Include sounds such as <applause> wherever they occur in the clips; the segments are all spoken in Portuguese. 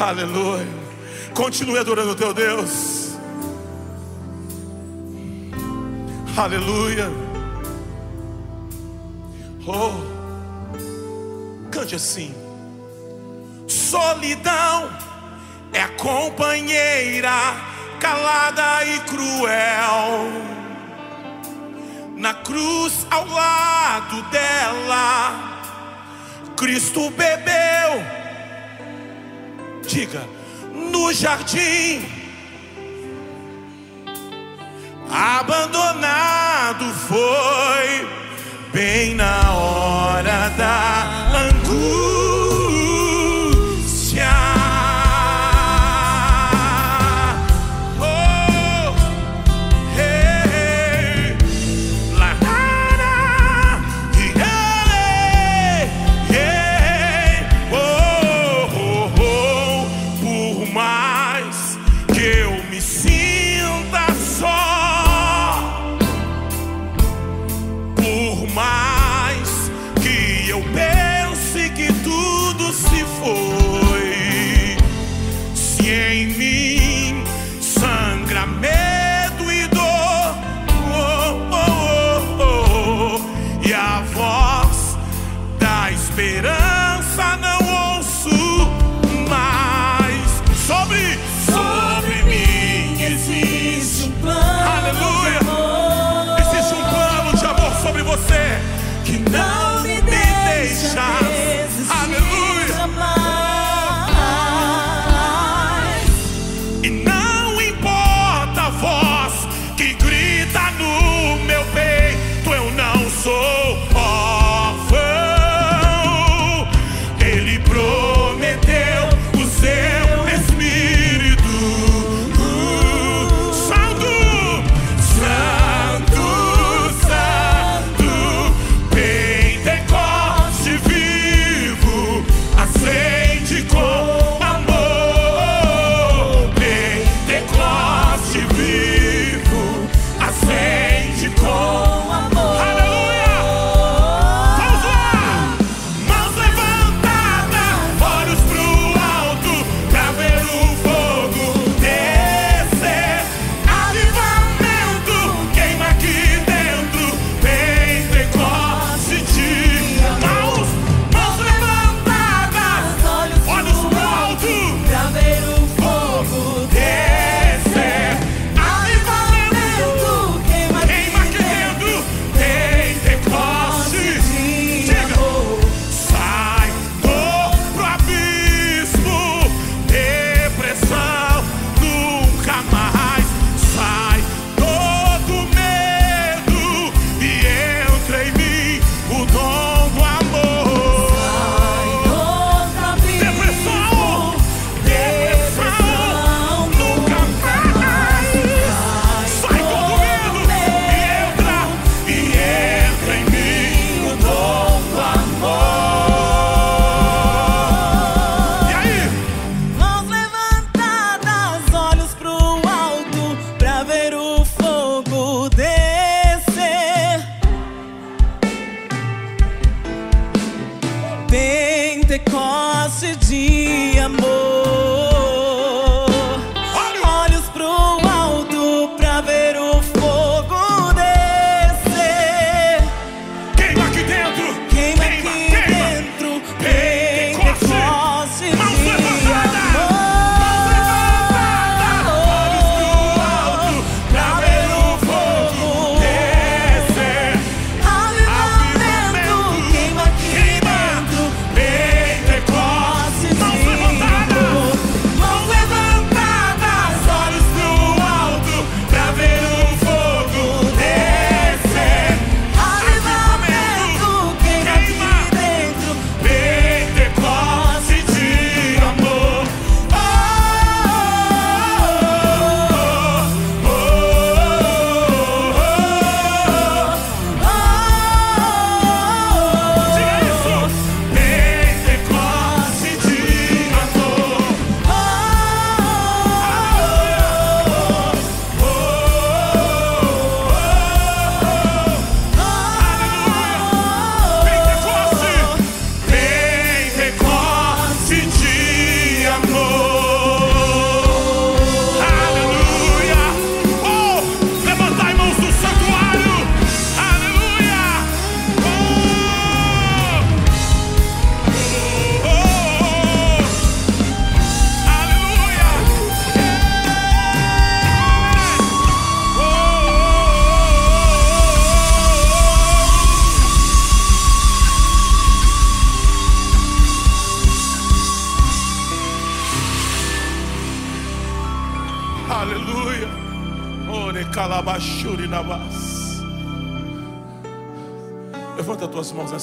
Aleluia. Continue adorando o teu Deus. Aleluia. Oh, cante assim. Solidão é companheira calada e cruel. Na cruz ao lado dela, Cristo bebeu. Diga, no jardim, abandonado foi, bem na hora da angústia.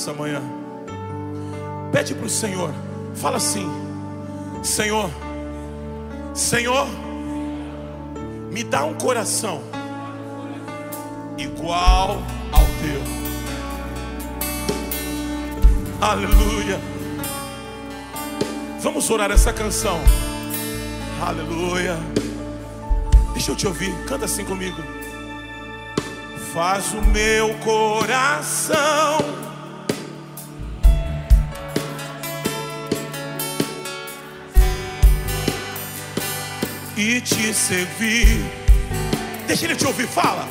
Nessa manhã. Pede para o Senhor. Fala assim: Senhor, Senhor, me dá um coração igual ao teu. Aleluia. Vamos orar essa canção. Aleluia. Deixa eu te ouvir. Canta assim comigo. Faz o meu coração e te servir. Deixa ele te ouvir, fala.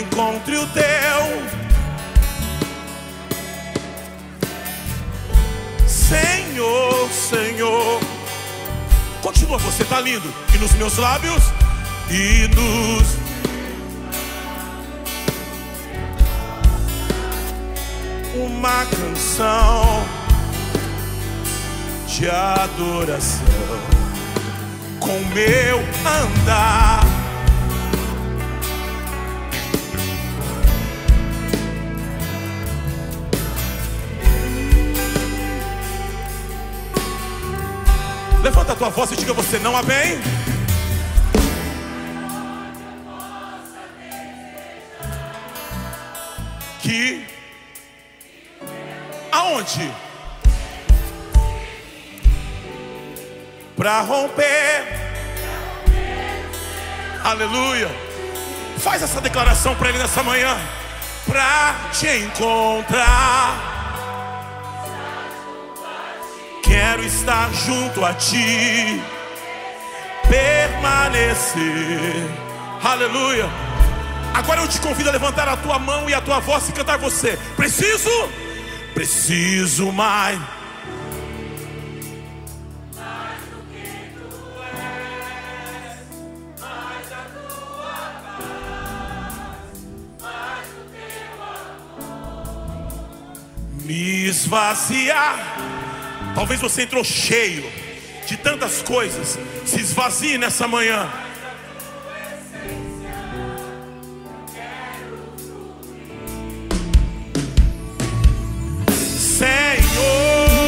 Encontre o teu Senhor, Senhor. Continua, você tá lindo. E nos meus lábios e nos uma canção de adoração com meu andar. Levanta a tua voz e diga você não amém. Que aonde? Para romper. Aleluia. Faz essa declaração para ele nessa manhã. Para te encontrar. Quero estar junto a ti, permanecer. Aleluia. Agora eu te convido a levantar a tua mão e a tua voz e cantar você. Preciso, preciso mais. Esvaziar. Talvez você entrou cheio de tantas coisas. Se esvazie nessa manhã. Senhor,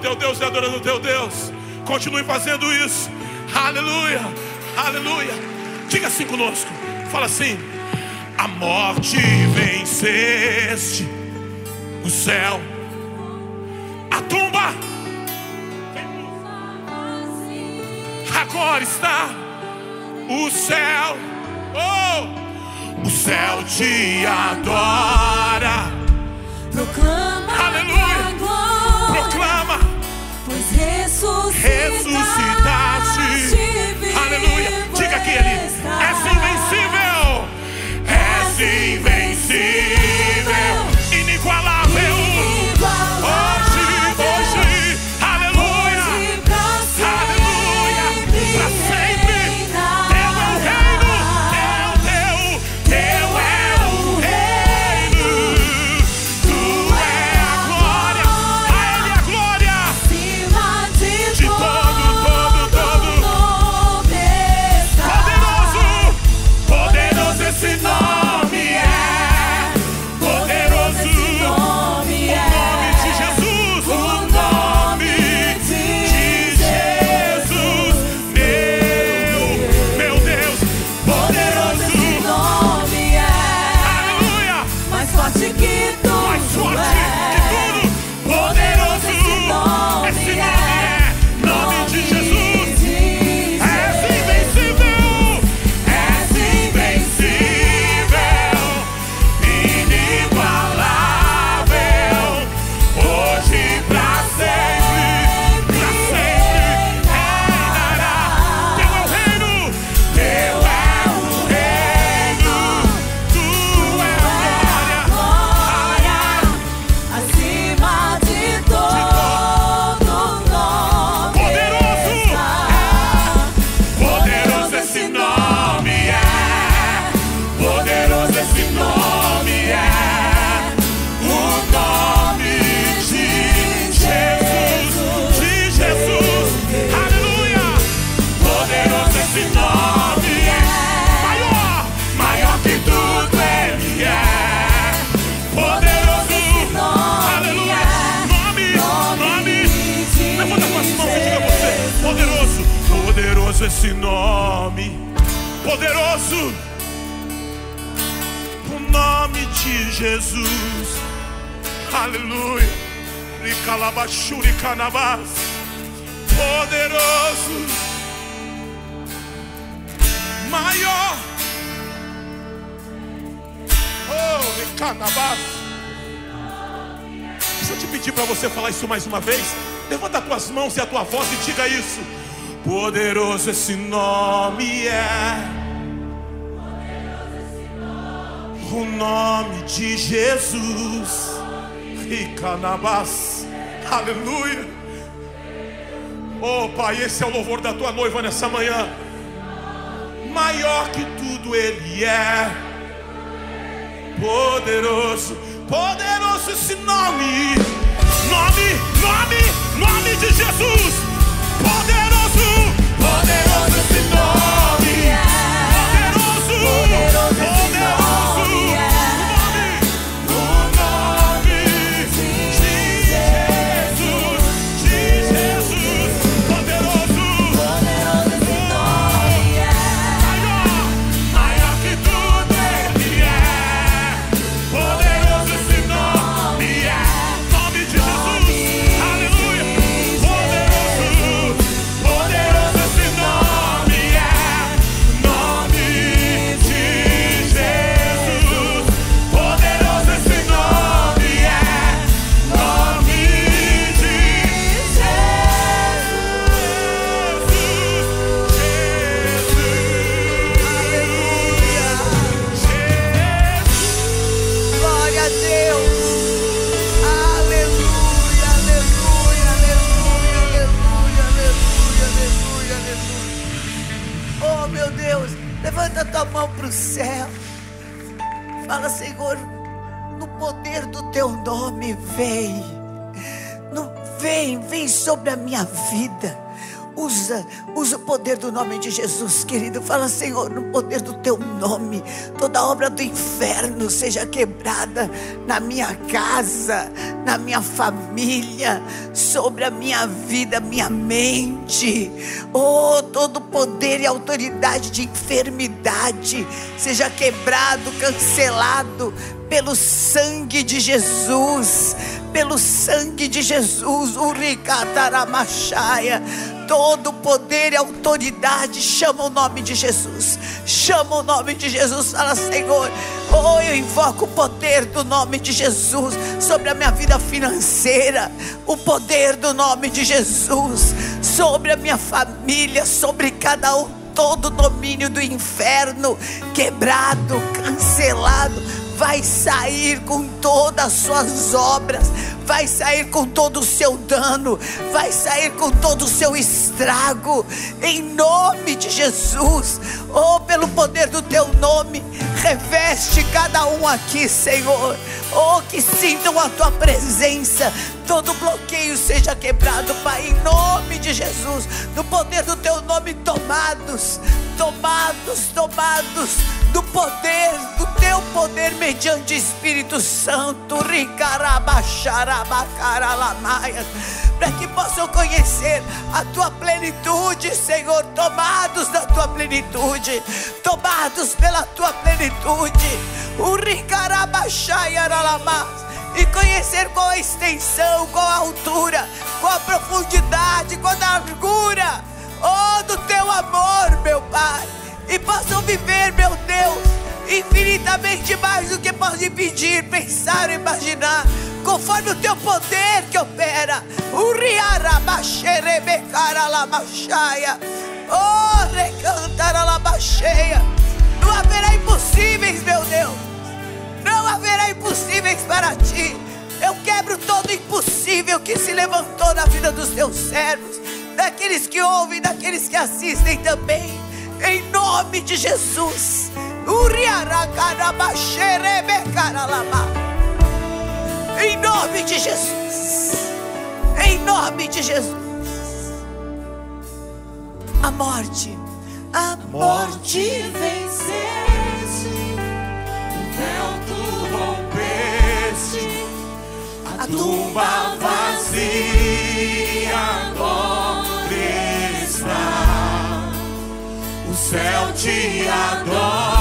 teu Deus e adorando o teu Deus. Continue fazendo isso. Aleluia, aleluia. Diga assim conosco. Fala assim: A morte venceste, o céu uma vez? Levanta tuas mãos e a tua voz e diga isso. Poderoso esse nome é. O nome de Jesus. Ricanabás. Aleluia. Oh Pai, esse é o louvor da tua noiva nessa manhã. Maior que tudo ele é. Poderoso, poderoso esse nome Nome, nome, nome de Jesus. Poderoso, poderoso esse nome. Céu. Fala, Senhor, no poder do teu nome, vem. No, vem, vem sobre a minha vida. Usa, usa o poder do nome de Jesus, querido. Fala, Senhor, no poder do teu nome, toda obra do inferno seja quebrada na minha casa, na minha família, sobre a minha vida, minha mente. Oh, todo poder e autoridade de enfermidade seja quebrado, cancelado pelo sangue de Jesus, pelo sangue de Jesus, Uricataramachaya. Todo poder e autoridade chama o nome de Jesus, chama o nome de Jesus, fala Senhor. Oh, eu invoco o poder do nome de Jesus sobre a minha vida financeira, o poder do nome de Jesus sobre a minha família, sobre cada um todo o domínio do inferno quebrado, cancelado, vai sair com todas as suas obras, vai sair com todo o seu dano, vai sair com todo o seu estrago, em nome de Jesus, oh, pelo poder do teu nome, reveste cada um aqui, Senhor, oh, que sintam a tua presença, todo bloqueio seja quebrado, Pai, em nome de Jesus, no poder do teu nome, tomados, tomados, tomados. Do poder, do teu poder mediante Espírito Santo, Ricarabaxarabacaralamaia, para que possam conhecer a tua plenitude, Senhor, tomados da tua plenitude, tomados pela tua plenitude, o e conhecer qual a extensão, qual a altura, qual a profundidade, qual a largura, oh, do teu amor, meu Pai, e possam viver, meu Deus, infinitamente mais do que podem pedir, pensar ou imaginar, conforme o teu poder que opera, oh, recantaralabaxeia, não haverá impossíveis, meu Deus. Não haverá impossíveis para ti. Eu quebro todo impossível que se levantou na vida dos teus servos, daqueles que ouvem, daqueles que assistem também. Em nome de Jesus. Em nome de Jesus. Em nome de Jesus. A morte. A morte venceste, o véu tu rompeste, a tumba vazia céu te adora,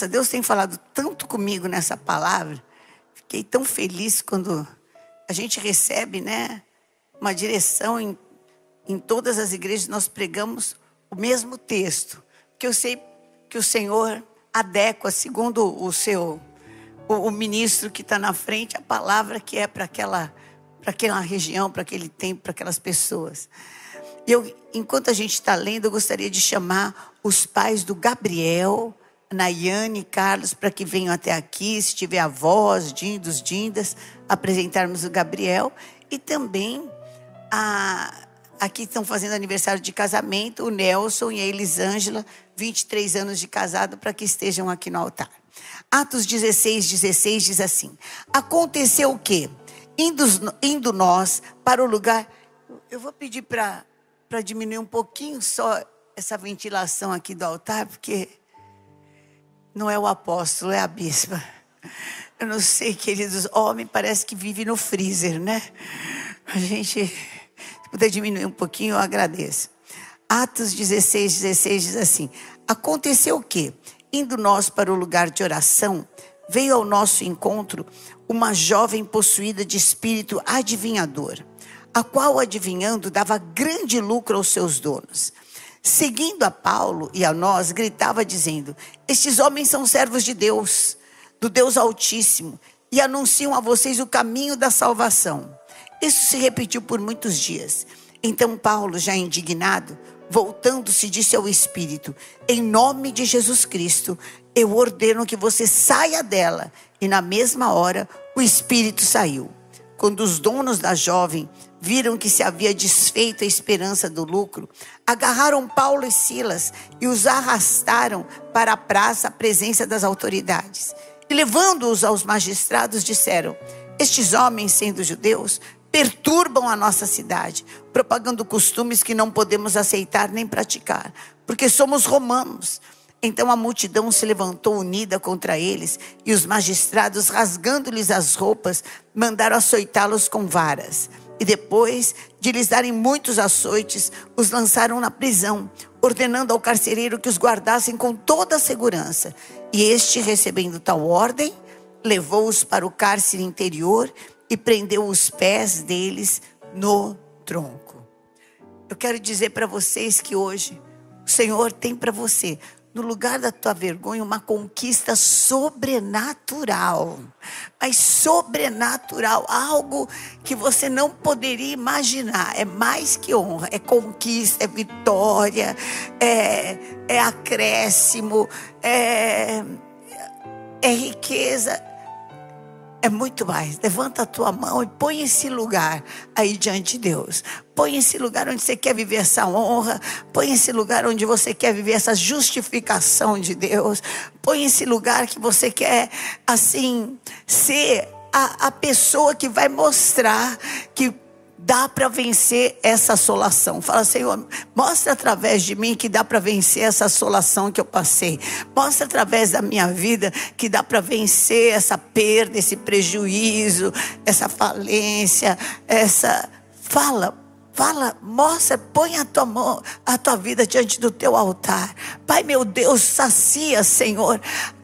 Nossa, Deus tem falado tanto comigo nessa palavra. Fiquei tão feliz quando a gente recebe, né, uma direção em, em todas as igrejas. Nós pregamos o mesmo texto, que eu sei que o Senhor adequa segundo o seu o, o ministro que está na frente a palavra que é para aquela para aquela região, para aquele tempo, para aquelas pessoas. Eu, enquanto a gente está lendo, eu gostaria de chamar os pais do Gabriel, Nayane e Carlos para que venham até aqui, se tiver avós, dindos, dindas, apresentarmos o Gabriel e também a aqui estão fazendo aniversário de casamento, o Nelson e a Elisângela, 23 anos de casado, para que estejam aqui no altar. Atos 16, 16 diz assim: Aconteceu o quê? Indo, indo nós para o lugar. Eu vou pedir para diminuir um pouquinho só essa ventilação aqui do altar, porque não é o apóstolo, é a bispa. Eu não sei, queridos, homem parece que vive no freezer, né? A gente, se puder diminuir um pouquinho, eu agradeço. Atos 16, 16 diz assim: Aconteceu o quê? Indo nós para o lugar de oração, veio ao nosso encontro uma jovem possuída de espírito adivinhador, a qual, adivinhando, dava grande lucro aos seus donos. Seguindo a Paulo e a nós, gritava dizendo: Estes homens são servos de Deus, do Deus Altíssimo, e anunciam a vocês o caminho da salvação. Isso se repetiu por muitos dias. Então Paulo, já indignado, voltando-se, disse ao Espírito: Em nome de Jesus Cristo, eu ordeno que você saia dela. E na mesma hora, o Espírito saiu. Quando os donos da jovem viram que se havia desfeito a esperança do lucro, agarraram Paulo e Silas e os arrastaram para a praça à presença das autoridades. E levando-os aos magistrados, disseram: Estes homens, sendo judeus, perturbam a nossa cidade, propagando costumes que não podemos aceitar nem praticar, porque somos romanos. Então a multidão se levantou unida contra eles, e os magistrados, rasgando-lhes as roupas, mandaram açoitá-los com varas. E depois de lhes darem muitos açoites, os lançaram na prisão, ordenando ao carcereiro que os guardassem com toda a segurança. E este, recebendo tal ordem, levou-os para o cárcere interior e prendeu os pés deles no tronco. Eu quero dizer para vocês que hoje o Senhor tem para você no lugar da tua vergonha, uma conquista sobrenatural. Mas sobrenatural, algo que você não poderia imaginar. É mais que honra, é conquista, é vitória, é, é acréscimo, é, é riqueza, é muito mais. Levanta a tua mão e põe esse lugar aí diante de Deus. Põe esse lugar onde você quer viver essa honra. Põe esse lugar onde você quer viver essa justificação de Deus. Põe esse lugar que você quer, assim, ser a, a pessoa que vai mostrar que dá para vencer essa assolação. Fala, Senhor, mostra através de mim que dá para vencer essa assolação que eu passei. Mostra através da minha vida que dá para vencer essa perda, esse prejuízo, essa falência, essa. Fala, Fala, mostra, põe a tua mão, a tua vida diante do teu altar. Pai meu Deus, sacia, Senhor,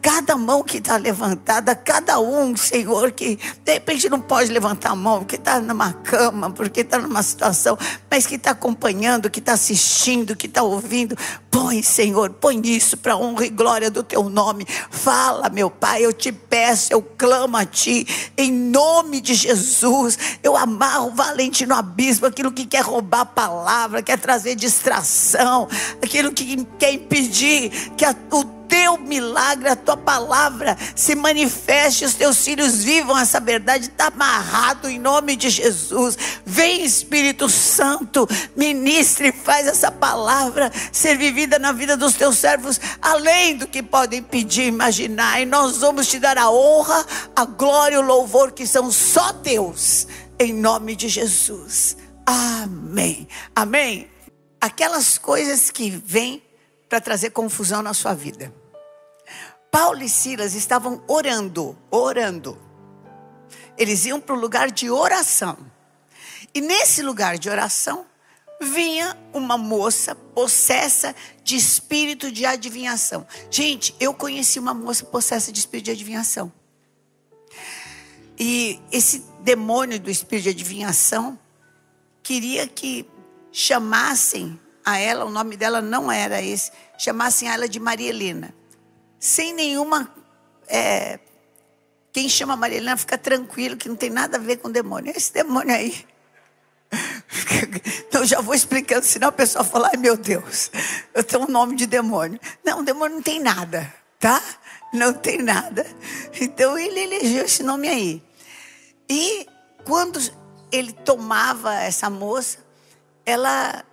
cada mão que está levantada, cada um, Senhor, que de repente não pode levantar a mão, porque está numa cama, porque está numa situação, mas que está acompanhando, que está assistindo, que está ouvindo. Põe, Senhor, põe isso para honra e glória do teu nome. Fala, meu Pai, eu te peço, eu clamo a ti, em nome de Jesus. Eu amarro valente no abismo aquilo que quer roubar a palavra, quer trazer distração, aquilo que quer impedir que a, o teu milagre, a tua palavra se manifeste, os teus filhos vivam essa verdade, está amarrado em nome de Jesus. Vem Espírito Santo, ministre, faz essa palavra ser vivida na vida dos teus servos, além do que podem pedir, imaginar, e nós vamos te dar a honra, a glória e o louvor que são só teus, em nome de Jesus. Amém. Amém. Aquelas coisas que vêm para trazer confusão na sua vida. Paulo e Silas estavam orando, orando. Eles iam para o lugar de oração. E nesse lugar de oração, vinha uma moça possessa de espírito de adivinhação. Gente, eu conheci uma moça possessa de espírito de adivinhação. E esse demônio do espírito de adivinhação queria que chamassem a ela, o nome dela não era esse, chamassem ela de Maria Helena. Sem nenhuma. É, quem chama Maria Helena fica tranquilo, que não tem nada a ver com demônio. Esse demônio aí. <laughs> Então já vou explicando, senão a pessoa fala, ai meu Deus, eu tenho um nome de demônio. Não, demônio não tem nada, tá? Não tem nada. Então ele elegeu esse nome aí. E quando ele tomava essa moça, ela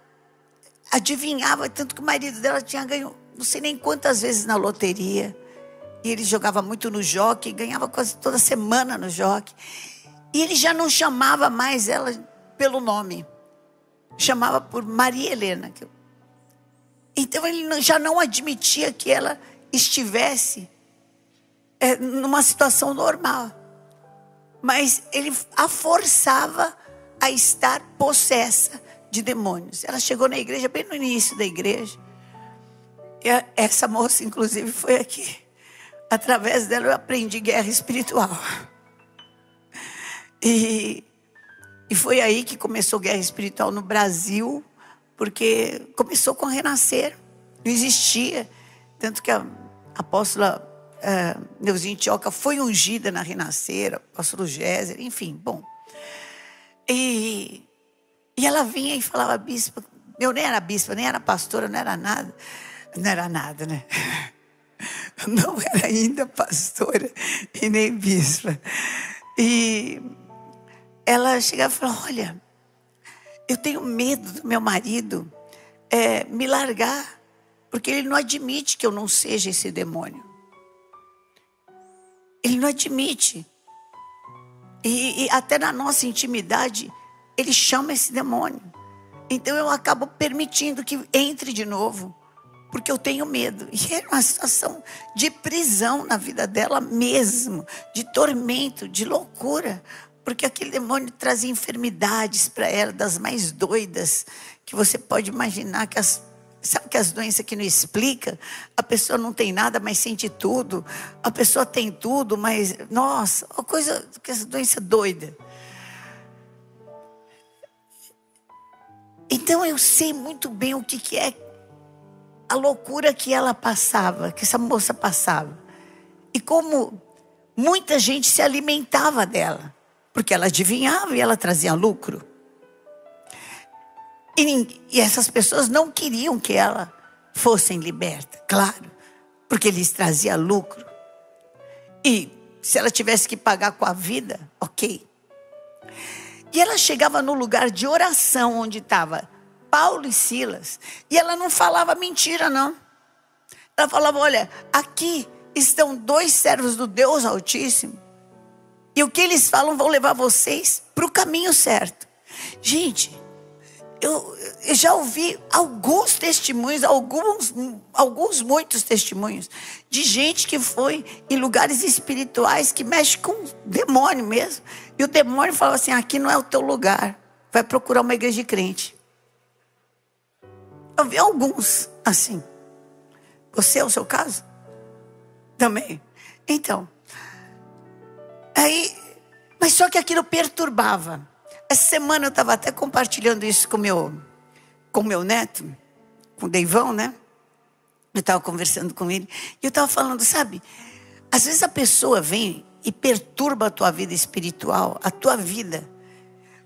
adivinhava, tanto que o marido dela tinha ganho, não sei nem quantas vezes na loteria. E ele jogava muito no jockey, ganhava quase toda semana no jockey. E ele já não chamava mais ela pelo nome. Chamava por Maria Helena. Então ele já não admitia que ela estivesse é, numa situação normal. Mas ele a forçava a estar possessa de demônios. Ela chegou na igreja bem no início da igreja. E essa moça, inclusive, foi aqui. Através dela eu aprendi guerra espiritual. E, e foi aí que começou guerra espiritual no Brasil, porque começou com renascer. Não existia. Tanto que a apóstola uh, Neuzinha Tioca foi ungida na renascer, apóstolo Géser, enfim, bom. E e ela vinha e falava, bispa, eu nem era bispa, nem era pastora, não era nada. Não era nada, né? <laughs> Não era ainda pastora e nem bispa. E ela chegava e falava: Olha, eu tenho medo do meu marido é, me largar, porque ele não admite que eu não seja esse demônio. Ele não admite. E, e até na nossa intimidade, ele chama esse demônio. Então eu acabo permitindo que entre de novo, porque eu tenho medo. E era uma situação de prisão na vida dela mesmo, de tormento, de loucura, porque aquele demônio trazia enfermidades para ela, das mais doidas, que você pode imaginar que as Sabe que as doenças que não explica, a pessoa não tem nada, mas sente tudo. A pessoa tem tudo, mas nossa, uma coisa que essa doença doida. Então eu sei muito bem o que, que é a loucura que ela passava, que essa moça passava. E como muita gente se alimentava dela, porque ela adivinhava e ela trazia lucro. E, e essas pessoas não queriam que ela fosse liberta, claro, porque lhes trazia lucro. E se ela tivesse que pagar com a vida, ok. E ela chegava no lugar de oração onde estava Paulo e Silas. E ela não falava mentira, não. Ela falava: olha, aqui estão dois servos do Deus Altíssimo. E o que eles falam vão levar vocês para o caminho certo. Gente, eu, eu, já ouvi alguns testemunhos, alguns, alguns muitos testemunhos, de gente que foi em lugares espirituais que mexe com demônio mesmo. E o demônio falava assim: aqui não é o teu lugar, vai procurar uma igreja de crente. Eu vi alguns assim. Você é o seu caso? Também. Então. Aí, mas só que aquilo perturbava. Essa semana eu estava até compartilhando isso com meu, com meu neto, com o Deivão, né? Eu estava conversando com ele. E eu estava falando, sabe? Às vezes a pessoa vem e perturba a tua vida espiritual, a tua vida.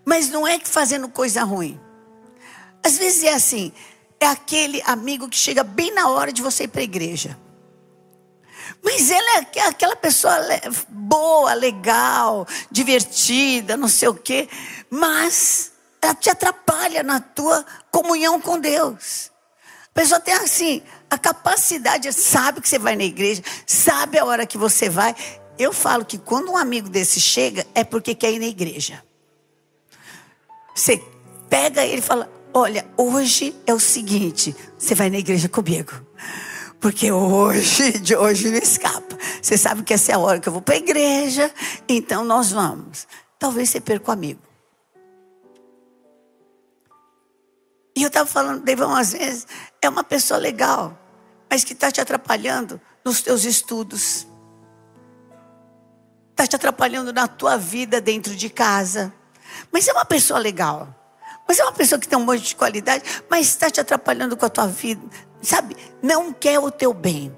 Mas não é que fazendo coisa ruim. Às vezes é assim, é aquele amigo que chega bem na hora de você ir para a igreja. Mas ele é aquela pessoa boa, legal, divertida, não sei o quê. Mas ela te atrapalha na tua comunhão com Deus. A pessoa tem assim, a capacidade, sabe que você vai na igreja, sabe a hora que você vai. Eu falo que quando um amigo desse chega, é porque quer ir na igreja. Você pega ele e fala: Olha, hoje é o seguinte: você vai na igreja comigo. Porque hoje, de hoje não escapa. Você sabe que essa é a hora que eu vou para a igreja, então nós vamos. Talvez você perca o amigo. E eu estava falando, Devão, às vezes é uma pessoa legal, mas que está te atrapalhando nos teus estudos. Está te atrapalhando na tua vida dentro de casa. Mas é uma pessoa legal. Mas é uma pessoa que tem um monte de qualidade, mas está te atrapalhando com a tua vida. Sabe, não quer o teu bem.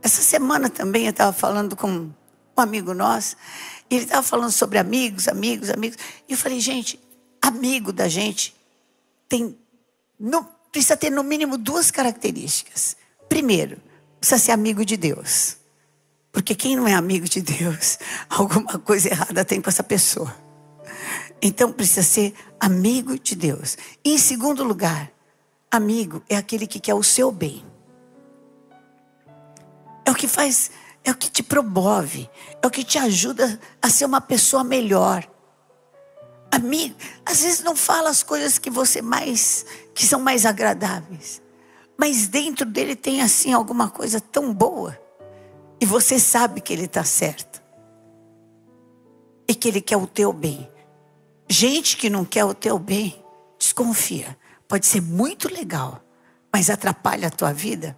Essa semana também eu estava falando com um amigo nosso, e ele estava falando sobre amigos, amigos, amigos. E eu falei, gente, amigo da gente tem, no, precisa ter no mínimo duas características. Primeiro, precisa ser amigo de Deus. Porque quem não é amigo de Deus, <laughs> alguma coisa errada tem com essa pessoa. Então precisa ser amigo de Deus. E em segundo lugar, amigo é aquele que quer o seu bem. É o que faz, é o que te promove, é o que te ajuda a ser uma pessoa melhor. Amigo, às vezes não fala as coisas que você mais, que são mais agradáveis, mas dentro dele tem assim alguma coisa tão boa e você sabe que ele está certo e que ele quer o teu bem. Gente que não quer o teu bem, desconfia. Pode ser muito legal, mas atrapalha a tua vida.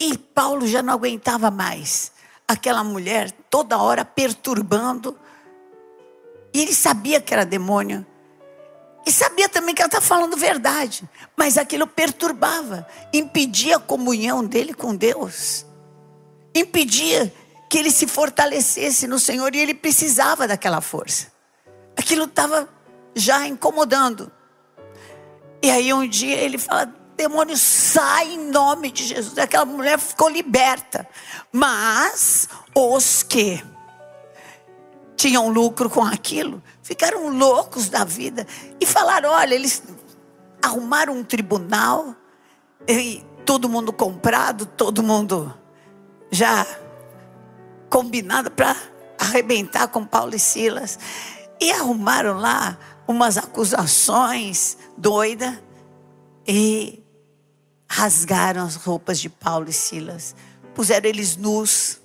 E Paulo já não aguentava mais aquela mulher toda hora perturbando. E ele sabia que era demônio. E sabia também que ela estava falando verdade. Mas aquilo perturbava, impedia a comunhão dele com Deus. Impedia que ele se fortalecesse no Senhor e ele precisava daquela força. Aquilo estava já incomodando. E aí um dia ele fala: demônio sai em nome de Jesus. Aquela mulher ficou liberta. Mas os que tinham lucro com aquilo ficaram loucos da vida e falaram: olha, eles arrumaram um tribunal e todo mundo comprado, todo mundo já combinado para arrebentar com Paulo e Silas. E arrumaram lá umas acusações doidas e rasgaram as roupas de Paulo e Silas. Puseram eles nus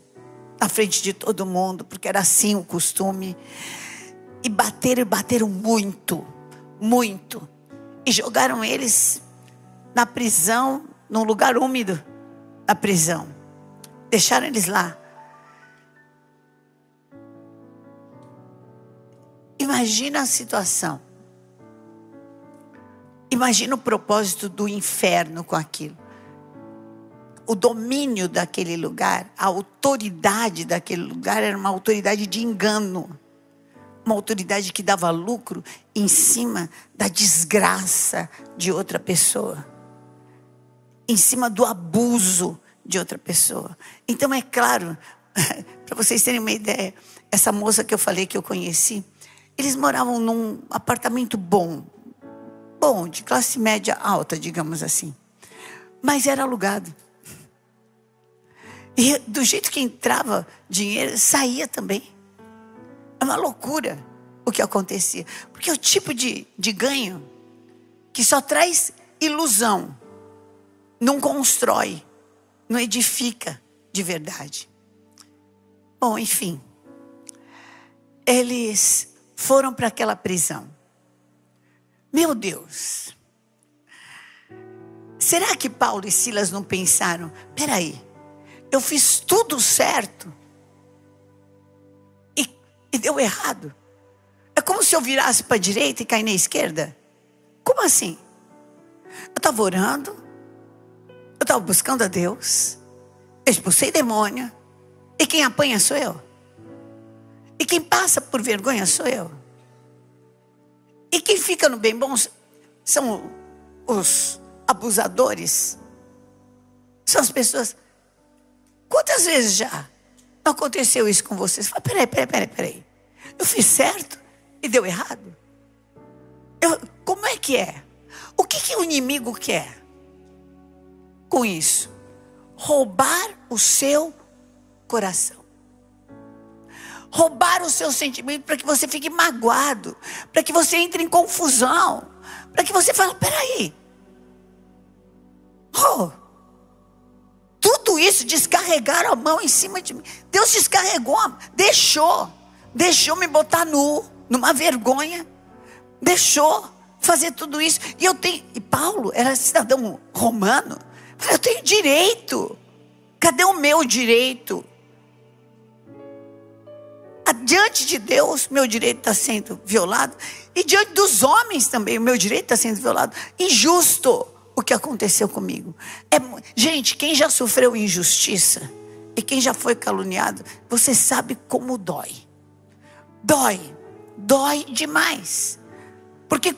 na frente de todo mundo, porque era assim o costume. E bateram, bateram muito, muito. E jogaram eles na prisão, num lugar úmido da prisão. Deixaram eles lá. Imagina a situação. Imagina o propósito do inferno com aquilo. O domínio daquele lugar, a autoridade daquele lugar era uma autoridade de engano. Uma autoridade que dava lucro em cima da desgraça de outra pessoa. Em cima do abuso de outra pessoa. Então é claro, <laughs> para vocês terem uma ideia, essa moça que eu falei que eu conheci, eles moravam num apartamento bom, bom, de classe média alta, digamos assim. Mas era alugado. E do jeito que entrava dinheiro, saía também. É uma loucura o que acontecia. Porque é o tipo de, de ganho que só traz ilusão, não constrói, não edifica de verdade. Bom, enfim. Eles foram para aquela prisão. Meu Deus. Será que Paulo e Silas não pensaram? Peraí, eu fiz tudo certo e, e deu errado. É como se eu virasse para a direita e cair na esquerda. Como assim? Eu estava orando, eu estava buscando a Deus, expulsei demônio, e quem apanha sou eu. E quem passa por vergonha sou eu. E quem fica no bem bom são os abusadores. São as pessoas. Quantas vezes já não aconteceu isso com vocês? Fala, peraí, peraí, peraí, peraí. Eu fiz certo e deu errado? Eu, como é que é? O que, que o inimigo quer com isso? Roubar o seu coração roubar o seu sentimento para que você fique magoado, para que você entre em confusão, para que você fale: peraí, oh, tudo isso descarregaram a mão em cima de mim. Deus descarregou, deixou, deixou me botar nu, numa vergonha, deixou fazer tudo isso. E eu tenho. E Paulo era cidadão romano. Eu tenho direito. Cadê o meu direito? Diante de Deus, meu direito está sendo violado. E diante dos homens também, o meu direito está sendo violado. Injusto o que aconteceu comigo. É, gente, quem já sofreu injustiça e quem já foi caluniado, você sabe como dói. Dói. Dói demais. Porque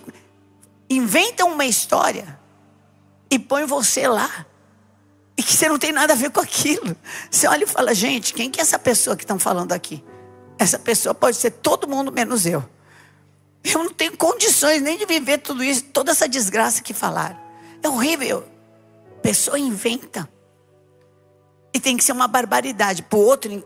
inventam uma história e põe você lá. E que você não tem nada a ver com aquilo. Você olha e fala, gente, quem que é essa pessoa que estão falando aqui? Essa pessoa pode ser todo mundo menos eu. Eu não tenho condições nem de viver tudo isso, toda essa desgraça que falaram. É horrível. Pessoa inventa. E tem que ser uma barbaridade. Para outro,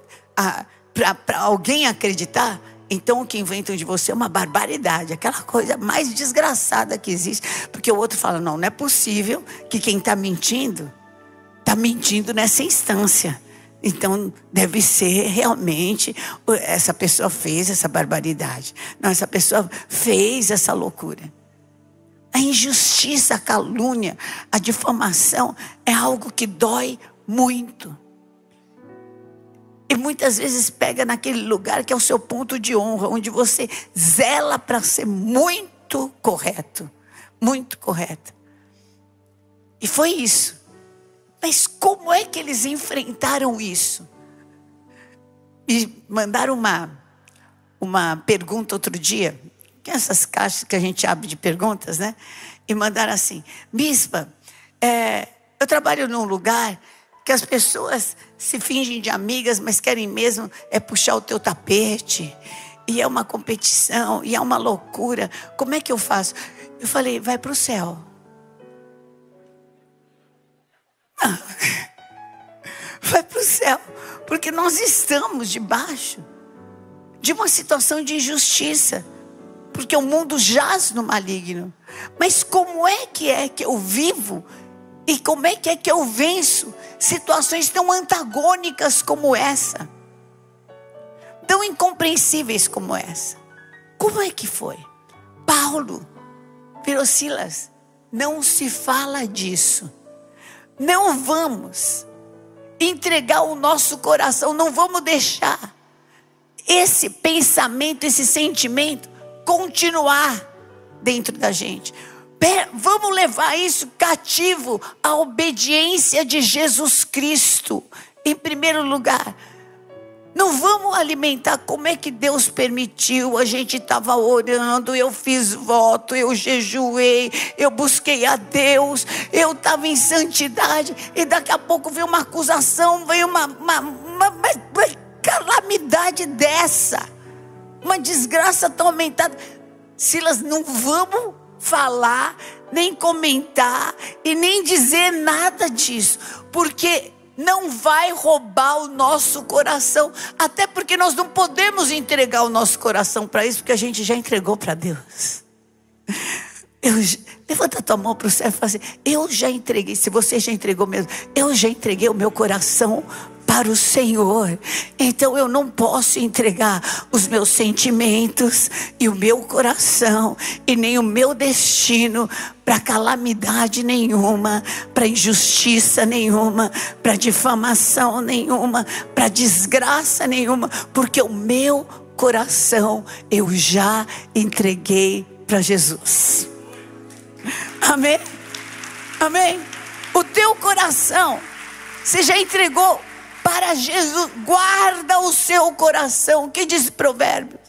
para alguém acreditar, então o que inventam de você é uma barbaridade, aquela coisa mais desgraçada que existe. Porque o outro fala: não, não é possível que quem está mentindo, está mentindo nessa instância. Então deve ser realmente essa pessoa fez essa barbaridade. Não, essa pessoa fez essa loucura. A injustiça, a calúnia, a difamação é algo que dói muito. E muitas vezes pega naquele lugar que é o seu ponto de honra, onde você zela para ser muito correto. Muito correto. E foi isso. Mas como é que eles enfrentaram isso? Me mandaram uma, uma pergunta outro dia, que é essas caixas que a gente abre de perguntas, né? E mandaram assim: Bispa, é, eu trabalho num lugar que as pessoas se fingem de amigas, mas querem mesmo é puxar o teu tapete. E é uma competição, e é uma loucura. Como é que eu faço? Eu falei, vai para o céu. Vai para o céu. Porque nós estamos debaixo de uma situação de injustiça. Porque o mundo jaz no maligno. Mas como é que é que eu vivo? E como é que é que eu venço situações tão antagônicas como essa, tão incompreensíveis como essa. Como é que foi? Paulo, Pirocilas, não se fala disso. Não vamos entregar o nosso coração, não vamos deixar esse pensamento, esse sentimento continuar dentro da gente. Vamos levar isso cativo à obediência de Jesus Cristo, em primeiro lugar. Não vamos alimentar como é que Deus permitiu. A gente estava orando, eu fiz voto, eu jejuei, eu busquei a Deus, eu estava em santidade, e daqui a pouco veio uma acusação, veio uma, uma, uma, uma calamidade dessa, uma desgraça tão aumentada. Silas, não vamos falar, nem comentar e nem dizer nada disso, porque não vai roubar o nosso coração, até porque nós não podemos entregar o nosso coração para isso, porque a gente já entregou para Deus. Eu, levanta a tua mão para o céu e fala assim: Eu já entreguei, se você já entregou mesmo, eu já entreguei o meu coração para o Senhor. Então eu não posso entregar os meus sentimentos e o meu coração e nem o meu destino para calamidade nenhuma, para injustiça nenhuma, para difamação nenhuma, para desgraça nenhuma, porque o meu coração eu já entreguei para Jesus. Amém? Amém? O teu coração, você já entregou para Jesus. Guarda o seu coração. Que diz Provérbios?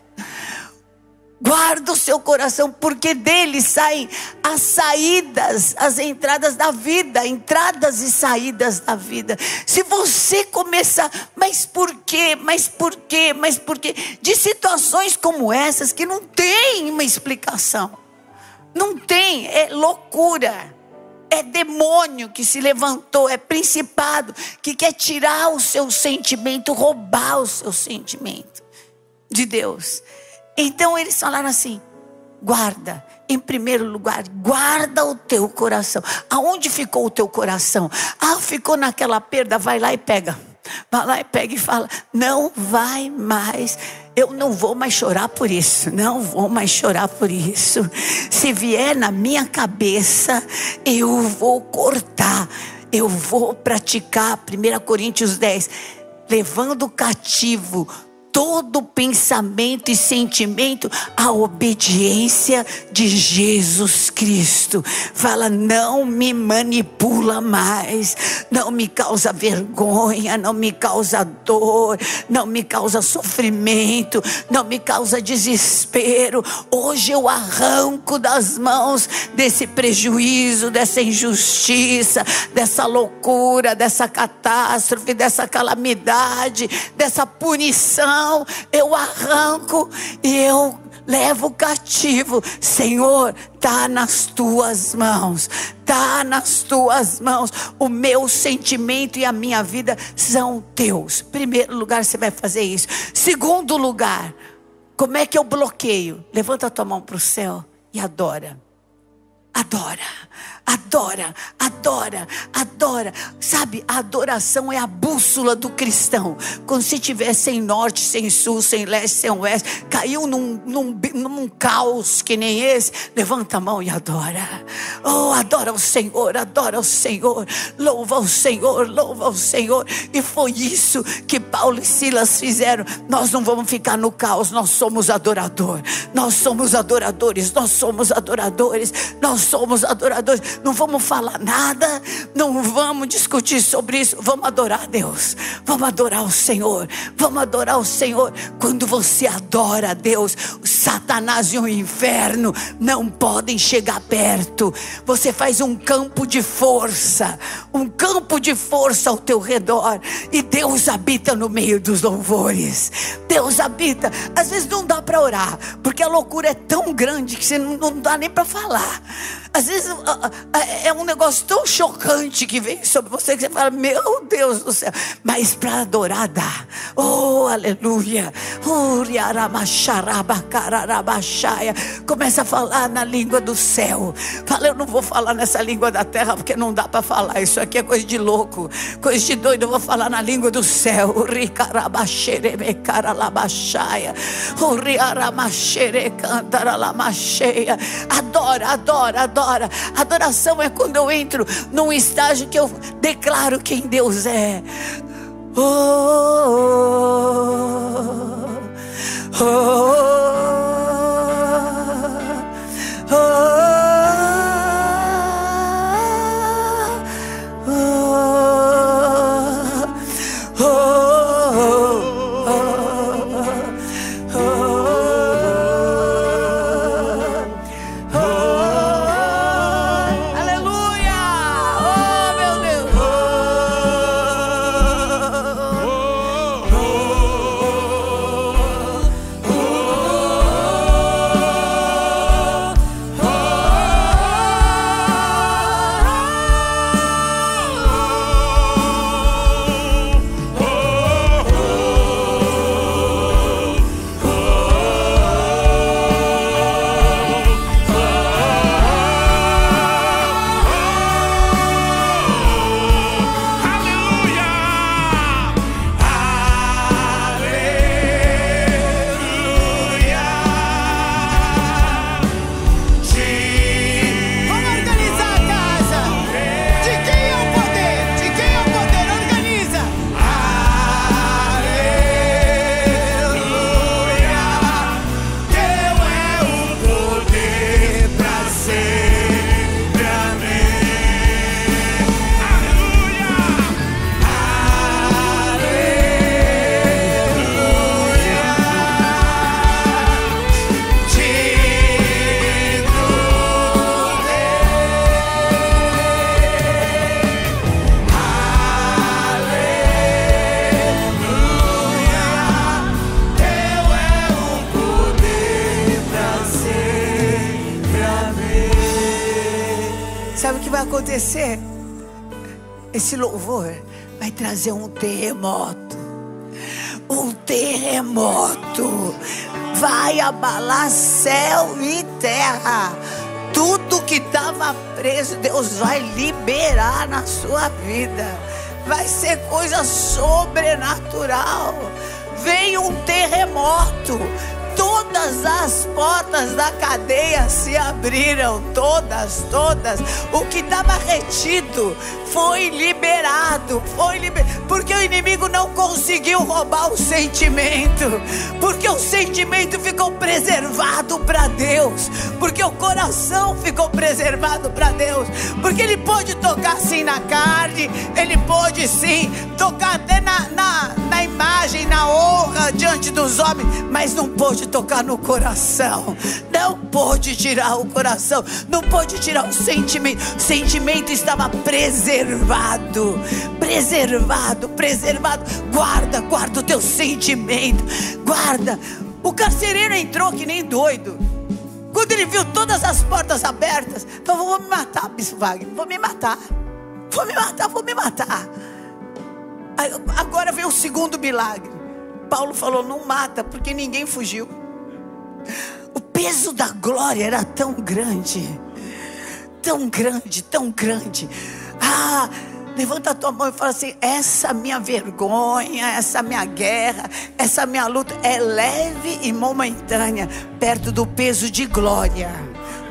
Guarda o seu coração, porque dele saem as saídas, as entradas da vida, entradas e saídas da vida. Se você começar, mas por quê? Mas por quê? Mas por quê? De situações como essas que não tem uma explicação. Não tem, é loucura é demônio que se levantou, é principado que quer tirar o seu sentimento, roubar o seu sentimento de Deus. Então eles falaram assim: guarda, em primeiro lugar, guarda o teu coração. Aonde ficou o teu coração? Ah, ficou naquela perda, vai lá e pega. Vai lá e pega e fala: não vai mais. Eu não vou mais chorar por isso, não vou mais chorar por isso. Se vier na minha cabeça, eu vou cortar, eu vou praticar. 1 Coríntios 10, levando cativo todo pensamento e sentimento à obediência de Jesus Cristo. Fala, não me manipula mais, não me causa vergonha, não me causa dor, não me causa sofrimento, não me causa desespero. Hoje eu arranco das mãos desse prejuízo, dessa injustiça, dessa loucura, dessa catástrofe, dessa calamidade, dessa punição não, eu arranco e eu levo cativo. Senhor, está nas tuas mãos, está nas tuas mãos. O meu sentimento e a minha vida são teus. Primeiro lugar, você vai fazer isso. Segundo lugar, como é que eu bloqueio? Levanta a tua mão para o céu e adora. Adora adora, adora, adora. Sabe, a adoração é a bússola do cristão. Quando se tiver sem norte, sem sul, sem leste, sem oeste, caiu num, num, num caos que nem esse, levanta a mão e adora. Oh, adora o Senhor, adora o Senhor, louva o Senhor, louva o Senhor. E foi isso que Paulo e Silas fizeram. Nós não vamos ficar no caos, nós somos adorador. Nós somos adoradores, nós somos adoradores, nós somos adoradores não vamos falar nada, não vamos discutir sobre isso, vamos adorar Deus, vamos adorar o Senhor, vamos adorar o Senhor. Quando você adora Deus, Satanás e o inferno não podem chegar perto. Você faz um campo de força, um campo de força ao teu redor, e Deus habita no meio dos louvores. Deus habita. Às vezes não dá para orar, porque a loucura é tão grande que você não, não dá nem para falar. Às vezes é um negócio tão chocante que vem sobre você que você fala, meu Deus do céu. Mas para adorar dá. Oh, aleluia. Começa a falar na língua do céu. Fala, eu não vou falar nessa língua da terra porque não dá para falar. Isso aqui é coisa de louco, coisa de doido. Eu vou falar na língua do céu. Adora, adora, adora. Adoração é quando eu entro num estágio que eu declaro quem Deus é. Oh, oh, oh, oh. acontecer? Terremoto. Um terremoto vai abalar céu e terra. Tudo que estava preso, Deus vai liberar na sua vida. vai ser coisa sobrenatural. Veio um terremoto, todas as portas da cadeia se abriram, todas, todas. O que estava retido foi liberado, foi liberado, porque o inimigo não conseguiu roubar o sentimento, porque o sentimento ficou preservado para Deus, porque o coração ficou preservado para Deus, porque ele pode tocar sim na carne, ele pode sim tocar até na, na, na imagem, na honra diante dos homens, mas não pode tocar no coração, não pode tirar o coração, não pode tirar o sentimento, o sentimento estava preservado preservado, preservado. Guarda, guarda o teu sentimento, guarda. O carcereiro entrou que nem doido. Quando ele viu todas as portas abertas, falou: Vou me matar, Bispo Wagner, vou me matar, vou me matar, vou me matar. Agora vem o segundo milagre. Paulo falou: Não mata, porque ninguém fugiu. O peso da glória era tão grande, tão grande, tão grande. Ah, levanta a tua mão e fala assim: essa minha vergonha, essa minha guerra, essa minha luta é leve e momentânea, perto do peso de glória.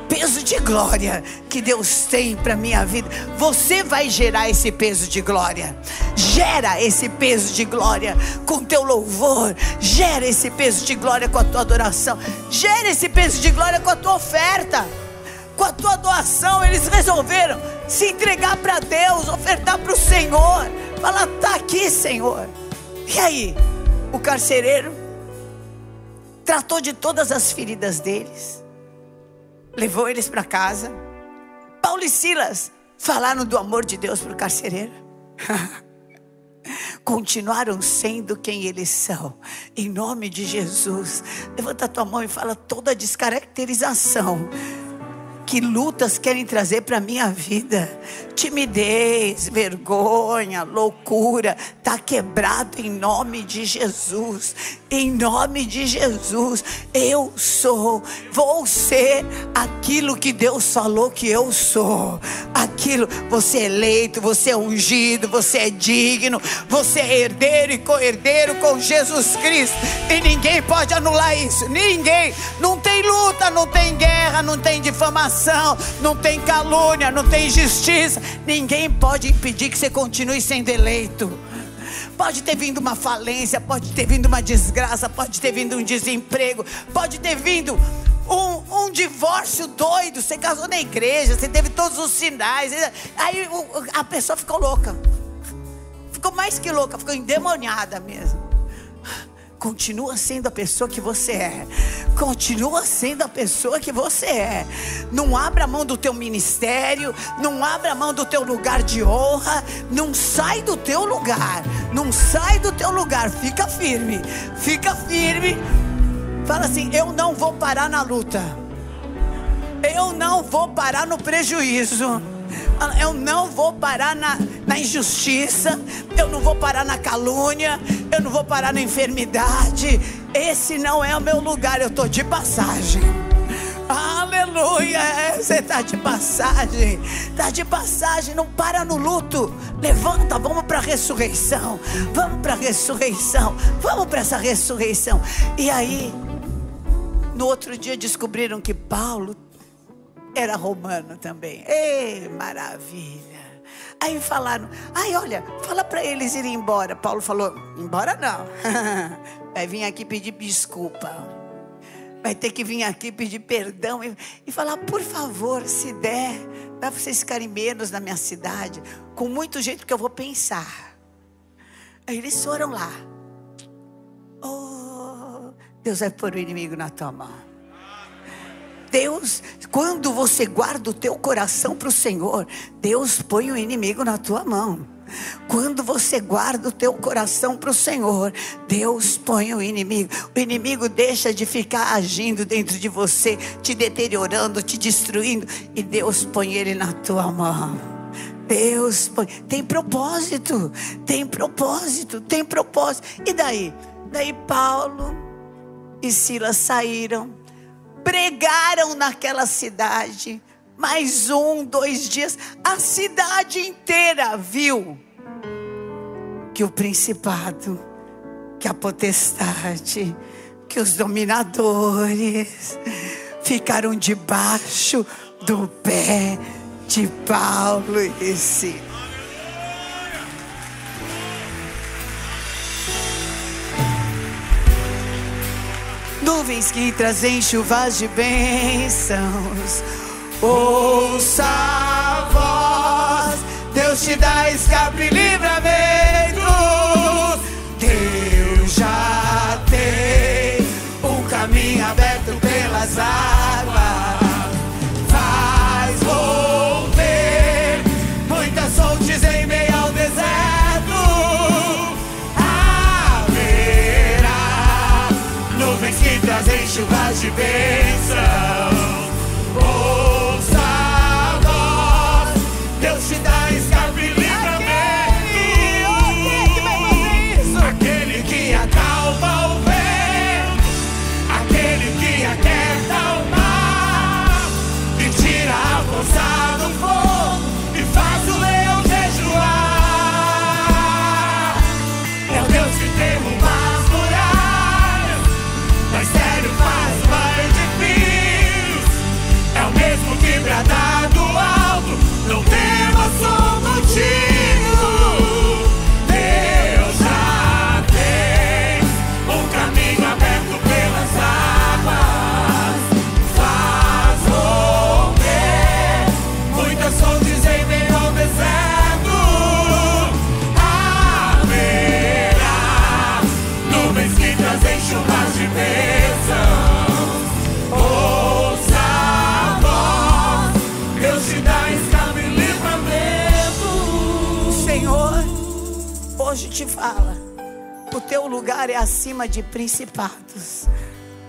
Peso de glória que Deus tem para minha vida. Você vai gerar esse peso de glória. Gera esse peso de glória com teu louvor. Gera esse peso de glória com a tua adoração. Gera esse peso de glória com a tua oferta com a tua doação, eles resolveram se entregar para Deus, ofertar para o Senhor. Falar, tá aqui, Senhor. E aí, o carcereiro tratou de todas as feridas deles, levou eles para casa. Paulo e Silas falaram do amor de Deus para o carcereiro. <laughs> Continuaram sendo quem eles são, em nome de Jesus. Levanta a tua mão e fala toda a descaracterização que lutas querem trazer para a minha vida. Timidez, vergonha, loucura, está quebrado em nome de Jesus. Em nome de Jesus, eu sou, vou ser aquilo que Deus falou que eu sou. Aquilo, você é eleito, você é ungido, você é digno, você é herdeiro e co-herdeiro com Jesus Cristo. E ninguém pode anular isso. Ninguém. Não tem luta, não tem guerra, não tem difamação não tem calúnia, não tem injustiça. Ninguém pode impedir que você continue sendo eleito. Pode ter vindo uma falência, pode ter vindo uma desgraça, pode ter vindo um desemprego, pode ter vindo um, um, divórcio doido. Você casou na igreja, você teve todos os sinais. Aí a pessoa ficou louca. Ficou mais que louca, ficou endemoniada mesmo. Continua sendo a pessoa que você é. Continua sendo a pessoa que você é. Não abra mão do teu ministério, não abra mão do teu lugar de honra, não sai do teu lugar. Não sai do teu lugar, fica firme. Fica firme. Fala assim: "Eu não vou parar na luta. Eu não vou parar no prejuízo." Eu não vou parar na, na injustiça, eu não vou parar na calúnia, eu não vou parar na enfermidade. Esse não é o meu lugar, eu estou de passagem. Aleluia, você está de passagem, está de passagem, não para no luto. Levanta, vamos para a ressurreição, vamos para a ressurreição, vamos para essa ressurreição. E aí, no outro dia descobriram que Paulo era romano também. Ei, maravilha. Aí falaram, ai olha, fala para eles irem embora. Paulo falou, embora não. <laughs> Vai vir aqui pedir desculpa. Vai ter que vir aqui pedir perdão e, e falar, por favor, se der, para vocês ficarem menos na minha cidade, com muito jeito que eu vou pensar. Aí eles foram lá. Oh, Deus vai pôr o inimigo na tua mão. Deus, quando você guarda o teu coração para o Senhor, Deus põe o inimigo na tua mão. Quando você guarda o teu coração para o Senhor, Deus põe o inimigo. O inimigo deixa de ficar agindo dentro de você, te deteriorando, te destruindo, e Deus põe ele na tua mão. Deus põe. Tem propósito, tem propósito, tem propósito. E daí? Daí Paulo e Silas saíram pregaram naquela cidade. Mais um, dois dias, a cidade inteira viu que o principado, que a potestade, que os dominadores ficaram debaixo do pé de Paulo e Silas. Nuvens que trazem chuvas de bênçãos. Ouça a voz, Deus te dá escape e livramento. Deus já tem um caminho aberto pelas águas. Trazem chuvas de bênção. Teu lugar é acima de principados,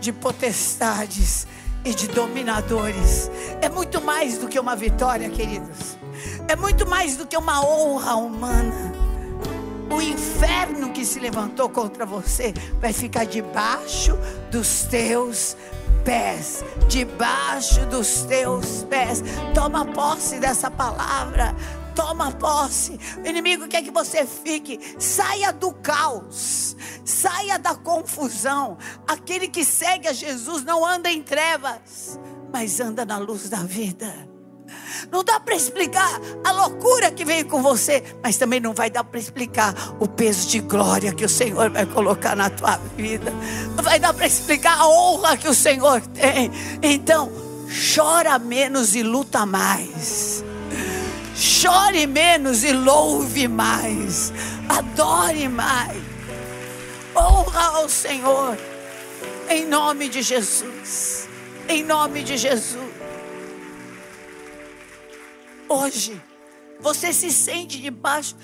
de potestades e de dominadores. É muito mais do que uma vitória, queridos. É muito mais do que uma honra humana. O inferno que se levantou contra você vai ficar debaixo dos teus pés. Debaixo dos teus pés. Toma posse dessa palavra. Toma posse. O inimigo quer que você fique. Saia do caos. Saia da confusão. Aquele que segue a Jesus não anda em trevas, mas anda na luz da vida. Não dá para explicar a loucura que veio com você, mas também não vai dar para explicar o peso de glória que o Senhor vai colocar na tua vida. Não vai dar para explicar a honra que o Senhor tem. Então, chora menos e luta mais. Chore menos e louve mais. Adore mais. Honra ao Senhor. Em nome de Jesus. Em nome de Jesus. Hoje, você se sente debaixo